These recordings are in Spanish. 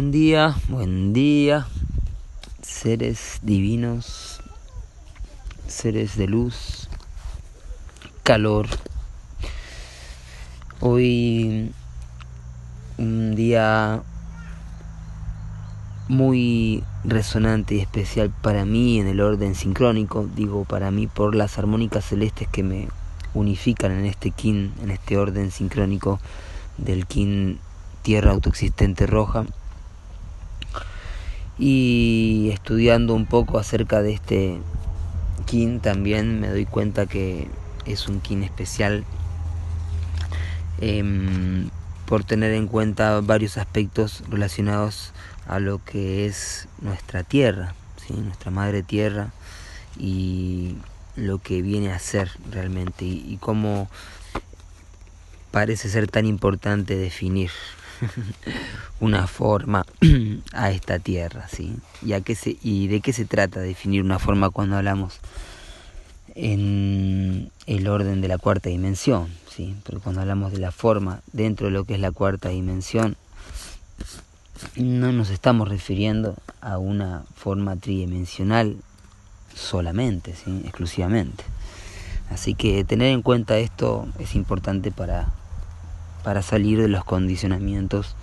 Buen día, buen día, seres divinos, seres de luz, calor. Hoy un día muy resonante y especial para mí en el orden sincrónico, digo para mí por las armónicas celestes que me unifican en este kin, en este orden sincrónico del kin tierra autoexistente roja y estudiando un poco acerca de este kin también me doy cuenta que es un kin especial em, por tener en cuenta varios aspectos relacionados a lo que es nuestra tierra, ¿sí? nuestra madre tierra y lo que viene a ser realmente y, y cómo parece ser tan importante definir una forma a esta tierra, ¿sí? ¿Y, a qué se, ¿Y de qué se trata definir una forma cuando hablamos en el orden de la cuarta dimensión? ¿sí? Porque cuando hablamos de la forma dentro de lo que es la cuarta dimensión, no nos estamos refiriendo a una forma tridimensional solamente, ¿sí? exclusivamente. Así que tener en cuenta esto es importante para para salir de los condicionamientos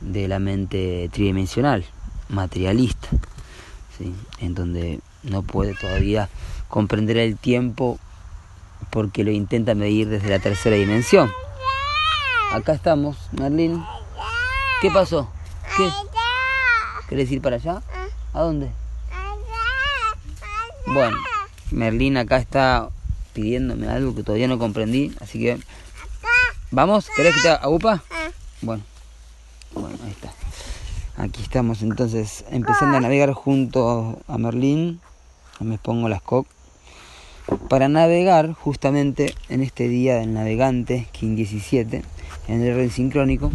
de la mente tridimensional, materialista, en donde no puede todavía comprender el tiempo porque lo intenta medir desde la tercera dimensión. Acá estamos, Merlín. ¿Qué pasó? ¿Qué? ¿Querés ir para allá? ¿A dónde? Bueno, Merlín acá está pidiéndome algo que todavía no comprendí, así que ¿Vamos? ¿Querés que te agupa? Bueno. Bueno, ahí está. Aquí estamos entonces empezando a navegar junto a Merlín. Me pongo las coc. Para navegar justamente en este día del navegante, King 17, en el orden sincrónico.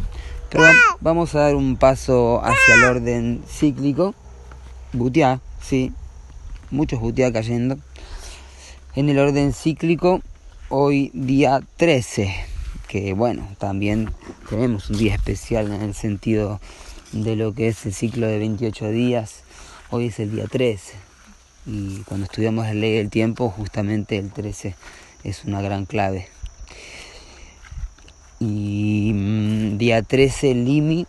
Pero vamos a dar un paso hacia el orden cíclico. Butiá, sí. Muchos butiá cayendo. En el orden cíclico, hoy día 13 que bueno, también tenemos un día especial en el sentido de lo que es el ciclo de 28 días. Hoy es el día 13 y cuando estudiamos la ley del tiempo justamente el 13 es una gran clave. Y mm, día 13 Limi,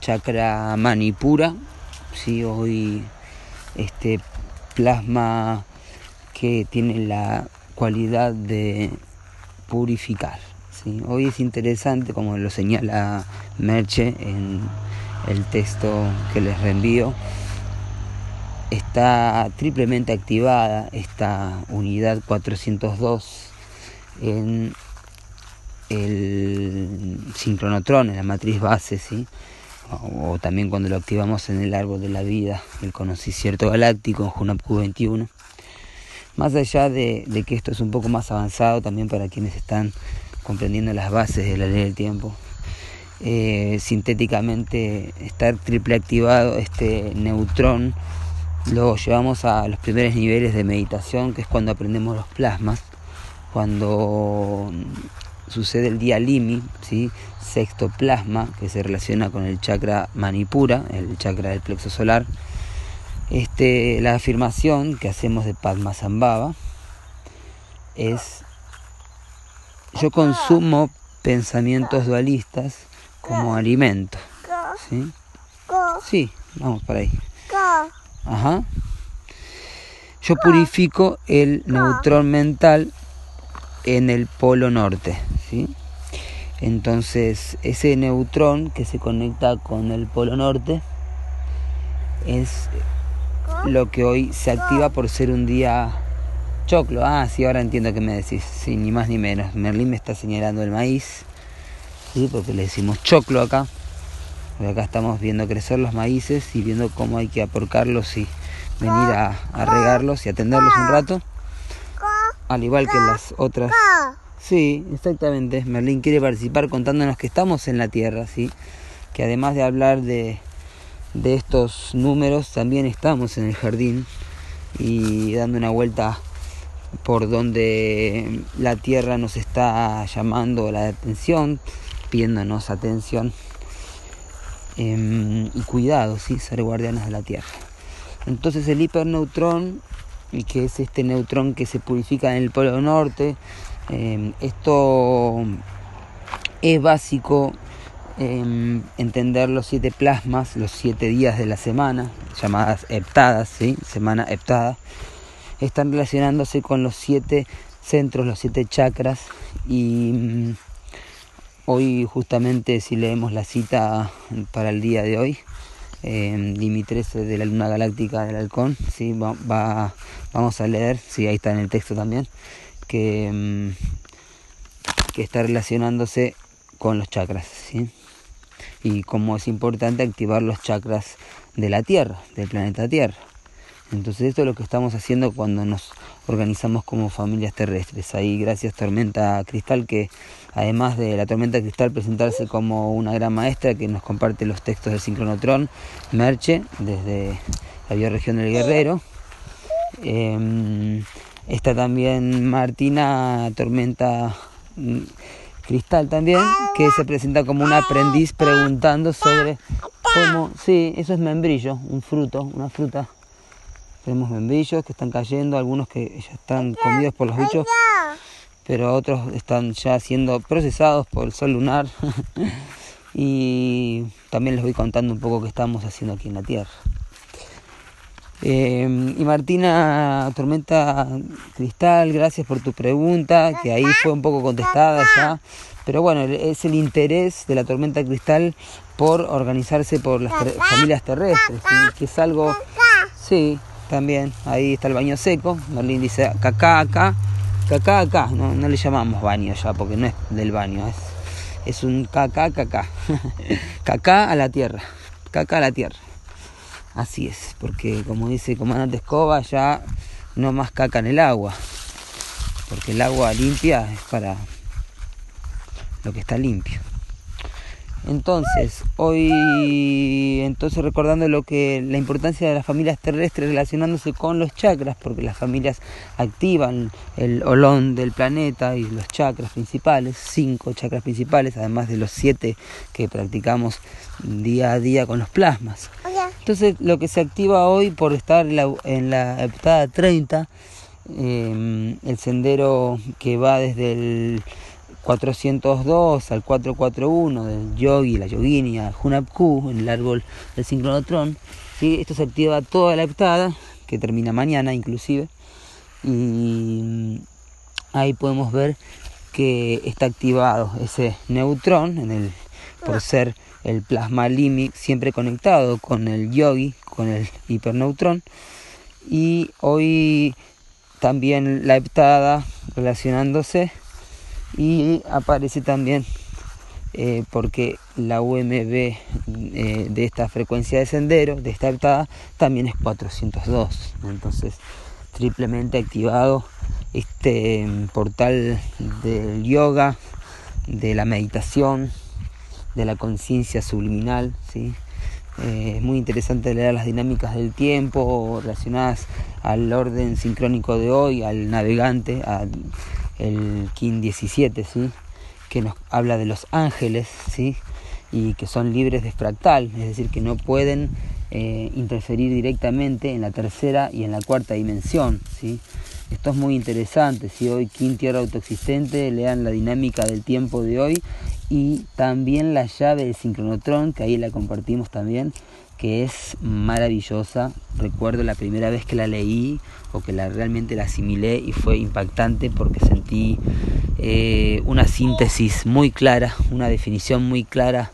chakra manipura, ¿sí? hoy este plasma que tiene la cualidad de purificar. Hoy es interesante, como lo señala Merche en el texto que les reenvío, está triplemente activada esta unidad 402 en el sincronotrón, en la matriz base, ¿sí? o, también cuando lo activamos en el árbol de la vida, el conocimiento galáctico, en Junap Q21. Más allá de, de que esto es un poco más avanzado también para quienes están comprendiendo las bases de la ley del tiempo. Eh, sintéticamente estar triple activado este neutrón lo llevamos a los primeros niveles de meditación que es cuando aprendemos los plasmas cuando sucede el día limi ¿sí? sexto plasma que se relaciona con el chakra manipura el chakra del plexo solar este, la afirmación que hacemos de Padmasambhava es yo consumo pensamientos dualistas como alimento. ¿Sí? Sí, vamos para ahí. Ajá. Yo purifico el neutrón mental en el polo norte, ¿sí? Entonces, ese neutrón que se conecta con el polo norte es lo que hoy se activa por ser un día Choclo, ah, sí, ahora entiendo que me decís, sí, ni más ni menos. Merlín me está señalando el maíz, ¿sí? porque le decimos choclo acá. Acá estamos viendo crecer los maíces y viendo cómo hay que aporcarlos y venir a, a regarlos y atenderlos un rato. Al igual que las otras. Sí, exactamente. Merlín quiere participar contándonos que estamos en la tierra, ¿sí? Que además de hablar de, de estos números, también estamos en el jardín y dando una vuelta por donde la tierra nos está llamando la atención, pidiéndonos atención. em, y cuidado, ¿sí? ser guardianes de la Tierra. Entonces el hiperneutrón, que es este neutrón que se purifica en el polo norte, em, esto es básico em, entender los siete plasmas, los siete días de la semana, llamadas heptadas, ¿sí? semana heptada, están relacionándose con los siete centros, los siete chakras y mm, hoy justamente si leemos la cita para el día de hoy, eh, 13 de la luna galáctica del halcón, ¿sí? Va, vamos a leer, sí, ahí está en el texto también, que, mm, que está relacionándose con los chakras, ¿sí? y cómo es importante activar los chakras de la Tierra, del planeta Tierra. Entonces esto es lo que estamos haciendo cuando nos organizamos como familias terrestres. Ahí gracias Tormenta Cristal que además de la Tormenta Cristal presentarse como una gran maestra que nos comparte los textos del sincronotrón, Merche desde la bioregión del Guerrero. Em, está también Martina Tormenta Cristal también, que se presenta como un aprendiz preguntando sobre cómo, sí, eso es membrillo, un fruto, una fruta. Tenemos membrillos que están cayendo, algunos que ya están comidos por los bichos, pero otros están ya siendo procesados por el sol lunar. y también les voy contando un poco qué estamos haciendo aquí en la Tierra. Eh, y Martina Tormenta Cristal, gracias por tu pregunta, que ahí fue un poco contestada ya. Pero bueno, es el interés de la Tormenta Cristal por organizarse por las familias terrestres, que es algo... Sí, también, ahí está el baño seco, Merlín dice cacá acá, cacá acá, no, no le llamamos baño ya porque no es del baño, es, es un cacá cacá, cacá a la tierra, cacá a la tierra. Así es, porque como dice el comandante Escoba, ya no más caca en el agua. Porque el agua limpia es para lo que está limpio. Entonces, hoy, entonces recordando lo que la importancia de las familias terrestres relacionándose con los chakras, porque las familias activan el olón del planeta y los chakras principales, cinco chakras principales, además de los siete que practicamos día a día con los plasmas. Entonces, lo que se activa hoy por estar en la, heptada 30, em, el sendero que va desde el 402 al 441 del yogi, la yogini, a Hunapku, en el árbol del sincronotrón. Esto se activa toda la heptada, que termina mañana inclusive. Y ahí podemos ver que está activado ese neutrón en el, por ser el plasma límic siempre conectado con el yogi, con el hiperneutrón. Y hoy también la heptada relacionándose y aparece también eh, porque la UMB eh, de esta frecuencia de sendero, de esta heptada, también es 402. Entonces, triplemente activado este mm, portal del yoga, de la meditación, de la conciencia subliminal. ¿sí? Eh, es muy interesante leer las dinámicas del tiempo relacionadas al orden sincrónico de hoy, al navegante, al el King 17, ¿sí? que nos habla de los ángeles ¿sí? y que son libres de fractal, es decir, que no pueden eh, interferir directamente en la tercera y en la cuarta dimensión. ¿sí? Esto es muy interesante, si hoy King Tierra Autoexistente, lean la dinámica del tiempo de hoy y también la llave del sincronotrón, que ahí la compartimos también, que es maravillosa. Recuerdo la primera vez que la leí o que la realmente la asimilé y fue impactante porque sentí eh, una síntesis muy clara, una definición muy clara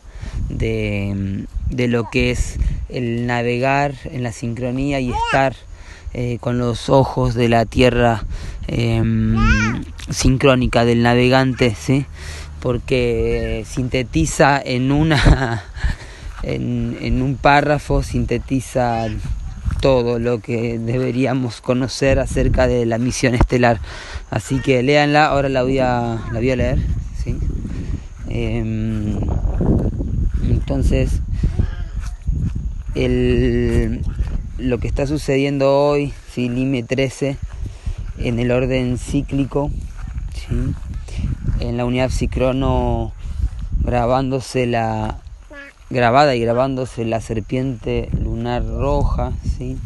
de, de, lo que es el navegar en la sincronía y estar eh, con los ojos de la tierra em, sincrónica del navegante, ¿sí? porque sintetiza en una en, un párrafo sintetiza todo lo que deberíamos conocer acerca de la misión estelar. Así que léanla, ahora la voy a, la voy a leer. ¿sí? Em, entonces, el, lo que está sucediendo hoy, ¿sí? Lime 13, en el orden cíclico, en la unidad psicrono grabándose la, grabada y grabándose la serpiente lunar roja, ¿sí?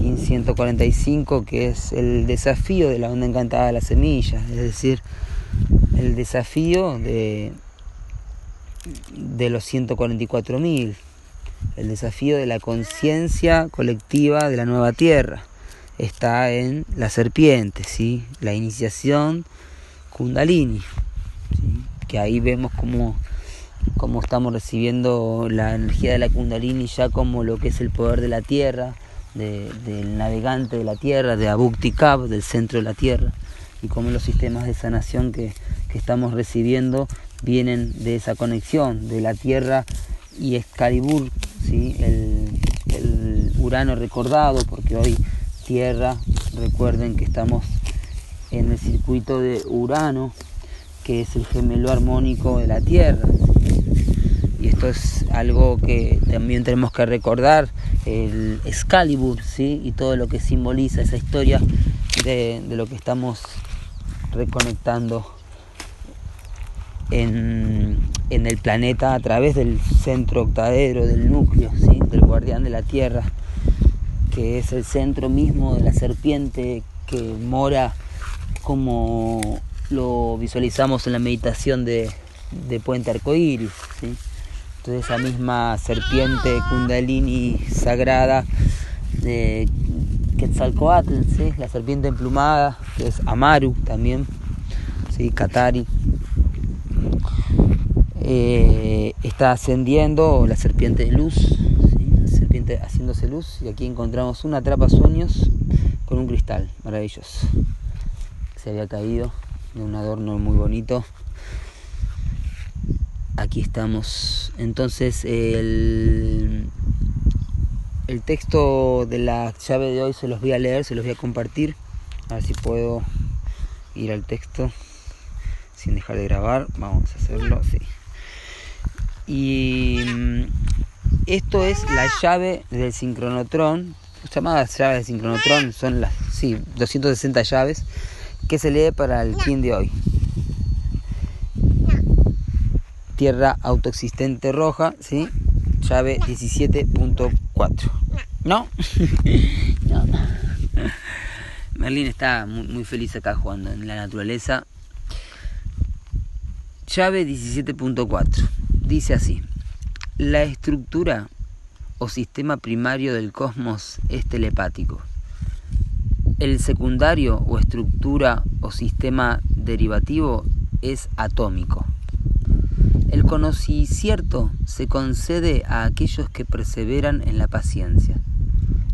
1545, que es el desafío de la onda encantada de las semillas, es decir, el desafío de, de los 144.000, el desafío de la conciencia colectiva de la nueva tierra. Está en la serpiente, ¿sí? la iniciación kundalini, que ahí vemos cómo, cómo estamos recibiendo la energía de la kundalini ya como lo que es el poder de la tierra, del navegante de la tierra, de Abukti Kab, del centro de la tierra, y cómo los sistemas de sanación que, estamos recibiendo vienen de esa conexión de la tierra y Excalibur, ¿sí? el Urano recordado, porque hoy tierra, recuerden que estamos en el circuito de Urano, que es el gemelo armónico de la Tierra. Y esto es algo que también tenemos que recordar, el Excalibur, ¿sí? y todo lo que simboliza esa historia de, lo que estamos reconectando en, el planeta a través del centro octadero, del núcleo, ¿sí? del guardián de la Tierra, que es el centro mismo de la serpiente que mora como lo visualizamos en la meditación de, Puente Arcoíris. ¿sí? Entonces esa misma serpiente kundalini sagrada de Quetzalcoatl, ¿sí? la serpiente emplumada, que es Amaru también, ¿sí? Katari. Eh, está ascendiendo la serpiente de luz, la serpiente haciéndose luz, y aquí encontramos una trapa sueños con un cristal maravilloso. Se había caído de un adorno muy bonito aquí estamos. Entonces el, el texto de la llave de hoy se los voy a leer, se los voy a compartir. A ver si puedo ir al texto sin dejar de grabar. Vamos a hacerlo, sí. Y mm, esto es la llave del sincronotrón. Llamadas llaves del sincronotrón son las sí, 260 llaves que se lee para el kin de hoy tierra autoexistente roja, ¿sí? Llave 17.4. ¿No? no. Merlin está muy, feliz acá jugando en la naturaleza. Llave 17.4. Dice así. La estructura o sistema primario del cosmos es telepático. El secundario o estructura o sistema derivativo es atómico. El conocimiento se concede a aquellos que perseveran en la paciencia.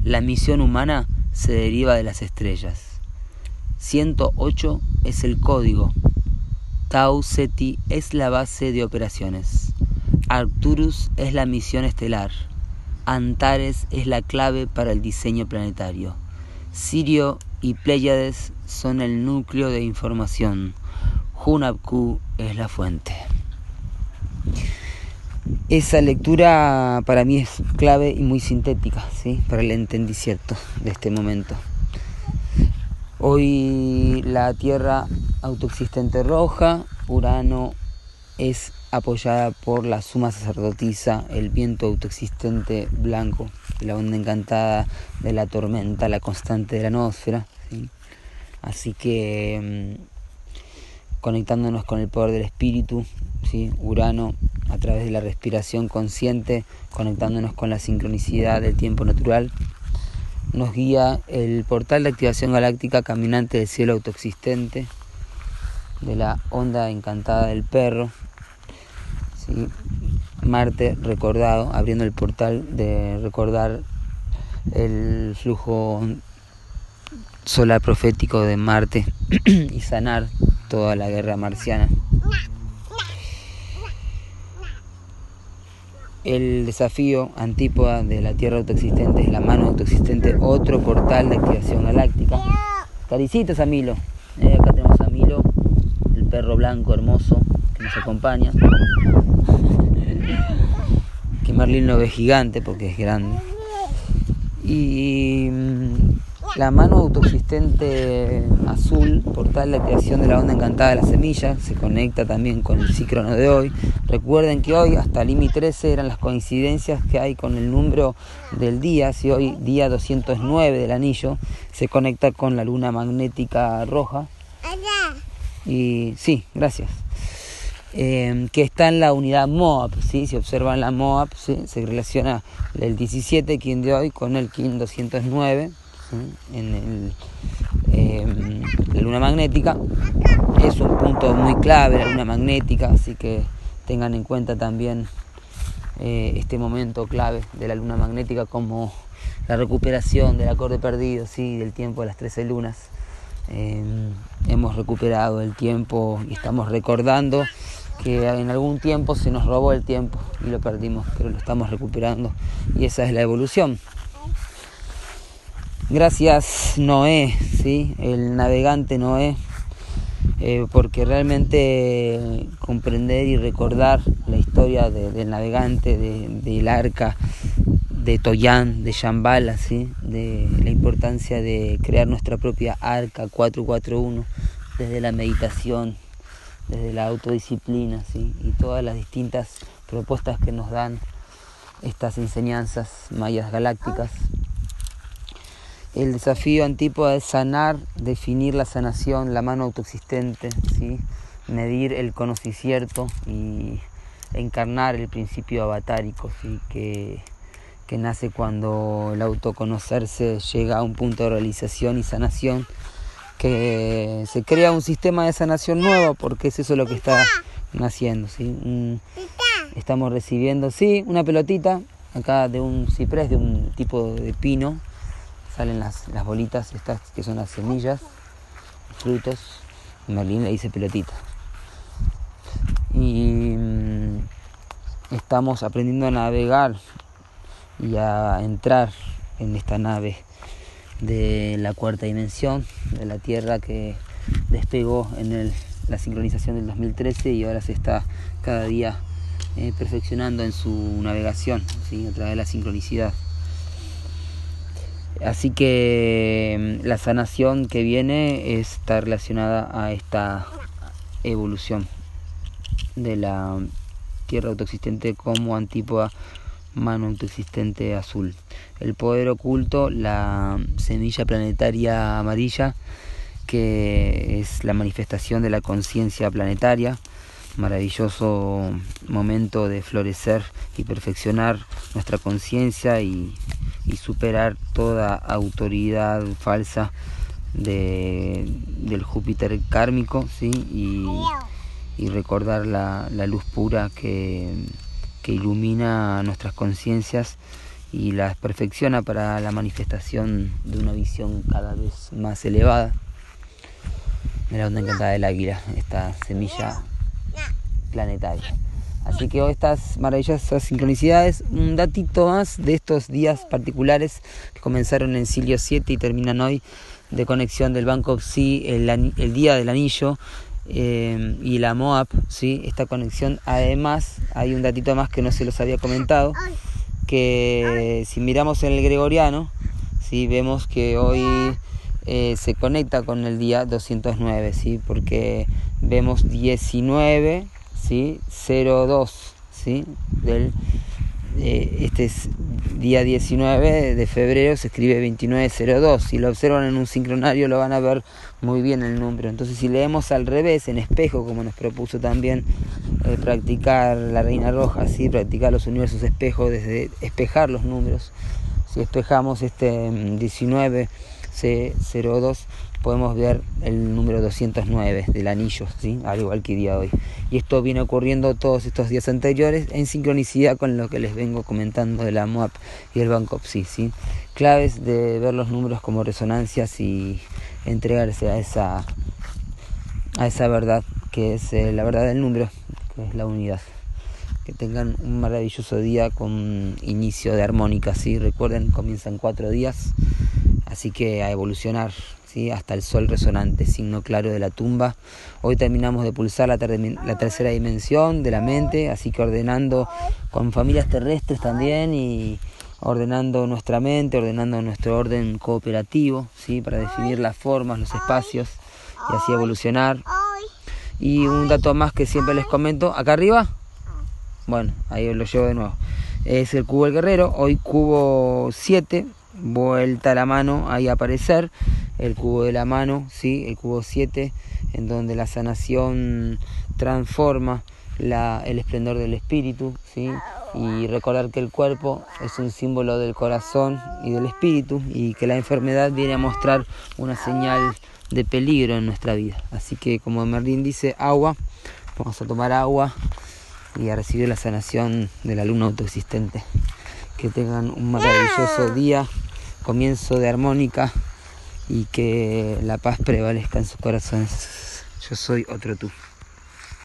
La misión humana se deriva de las estrellas. 108 es el código. Tau Ceti es la base de operaciones. Arcturus es la misión estelar. Antares es la clave para el diseño planetario. Sirio y Pléyades son el núcleo de información. Hunabku es la fuente. Esa lectura para mí es clave y muy sintética, ¿sí? para el entendimiento de este momento. Hoy la Tierra autoexistente roja, Urano es apoyada por la suma sacerdotisa, el viento autoexistente blanco, la onda encantada de la tormenta, la constante de la atmósfera. Así que mm, conectándonos con el poder del espíritu, ¿sí? Urano a través de la respiración consciente, conectándonos con la sincronicidad del tiempo natural, nos guía el portal de activación galáctica caminante del cielo autoexistente, de la onda encantada del perro, Marte recordado, abriendo el portal de recordar el flujo solar profético de Marte y sanar toda la guerra marciana. El desafío antípoda de la Tierra autoexistente es la mano autoexistente, otro portal de activación galáctica. Caricitas a. Eh, acá tenemos a Milo, el perro blanco hermoso que nos acompaña. que Merlin lo ve gigante porque es grande. Y mm, la mano autoexistente azul, portal la creación de la onda encantada de la semilla, se conecta también con el ciclono de hoy. Recuerden que hoy hasta Limi 13 eran las coincidencias que hay con el número del día, si hoy día 209 del anillo se conecta con la luna magnética roja. Y sí, gracias. Em, que está en la unidad MOAP, ¿sí? si observan la MOAP, se relaciona el 17 Kin de hoy con el Kin 209 en la luna magnética. Es un punto muy clave la luna magnética, así que tengan en cuenta también eh, este momento clave de la luna magnética como la recuperación del acorde perdido, ¿sí? del tiempo de las 13 lunas. Em, hemos recuperado el tiempo y estamos recordando que en algún tiempo se nos robó el tiempo y lo perdimos, pero lo estamos recuperando y esa es la evolución. Gracias Noé, ¿sí? el navegante Noé, eh, porque realmente comprender y recordar la historia del navegante, del arca, de Toyán, de Shambhala, ¿sí? de la importancia de crear nuestra propia arca 441 desde la meditación, desde la autodisciplina ¿sí? y todas las distintas propuestas que nos dan estas enseñanzas mayas galácticas el desafío antípoda es sanar, definir la sanación, la mano autoexistente, ¿sí? medir el conocicierto y encarnar el principio avatárico, ¿sí? que, que nace cuando el autoconocerse llega a un punto de realización y sanación, que se crea un sistema de sanación nuevo, porque es eso lo que está naciendo. estamos recibiendo, sí, una pelotita acá de un ciprés, de un tipo de pino salen las, las bolitas estas que son las semillas, frutos. Merlín le dice pelotita. Y mm, estamos aprendiendo a navegar y a entrar en esta nave de la cuarta dimensión, de la Tierra que despegó en el, la sincronización del 2013 y ahora se está cada día eh, perfeccionando en su navegación a través de la sincronicidad. Así que mm, la sanación que viene está relacionada a esta evolución de la tierra autoexistente como antípoda mano autoexistente azul. El poder oculto, la semilla planetaria amarilla, que es la manifestación de la conciencia planetaria, maravilloso momento de florecer y perfeccionar nuestra conciencia y y superar toda autoridad falsa de, del Júpiter kármico ¿sí? y, recordar la, luz pura que, que ilumina nuestras conciencias y las perfecciona para la manifestación de una visión cada vez más elevada de la onda encantada del águila, esta semilla planetaria. Así que hoy estas maravillosas sincronicidades, un datito más de estos días particulares que comenzaron en Silio 7 y terminan hoy de conexión del Banco Psi, el, el día del anillo eh, y la MOAP, ¿sí? esta conexión. Además, hay un datito más que no se los había comentado, que si miramos en el gregoriano, ¿sí? vemos que hoy eh, se conecta con el día 209, ¿sí? porque vemos 19 ¿sí? 02, ¿sí? Del, este es día 19 de febrero, se escribe 2902. Si lo observan en un sincronario lo van a ver muy bien el número. Entonces si leemos al revés, en espejo, como nos propuso también eh, practicar la Reina Roja, ¿sí? practicar los universos espejos, desde espejar los números. Si espejamos este 19 mm, C02 podemos ver el número 209 del anillo, ¿sí? al igual que día hoy. Y esto viene ocurriendo todos estos días anteriores en sincronicidad con lo que les vengo comentando de la MOAP y el Bancopsi. ¿sí? Claves de ver los números como resonancias y entregarse a esa, a esa verdad que es eh, la verdad del número, que es la unidad. Que tengan un maravilloso día con inicio de armónica, ¿sí? recuerden, comienzan cuatro días, así que a evolucionar hasta el sol resonante, signo claro de la tumba. Hoy terminamos de pulsar la, tercera dimensión de la mente, así que ordenando con familias terrestres también y ordenando nuestra mente, ordenando nuestro orden cooperativo, ¿sí? para definir las formas, los espacios y así evolucionar. Y un dato más que siempre les comento, acá arriba, bueno, ahí lo llevo de nuevo, es el cubo del guerrero, hoy cubo 7, vuelta a la mano ahí aparecer, el cubo de la mano, ¿sí? el cubo 7, en donde la sanación transforma la, el esplendor del espíritu, ¿sí? y recordar que el cuerpo es un símbolo del corazón y del espíritu y que la enfermedad viene a mostrar una señal de peligro en nuestra vida. Así que como Merlín dice, agua, vamos a tomar agua y a recibir la sanación de la luna autoexistente. Que tengan un maravilloso día, comienzo de armónica y que la paz prevalezca en sus corazones. Yo soy otro tú.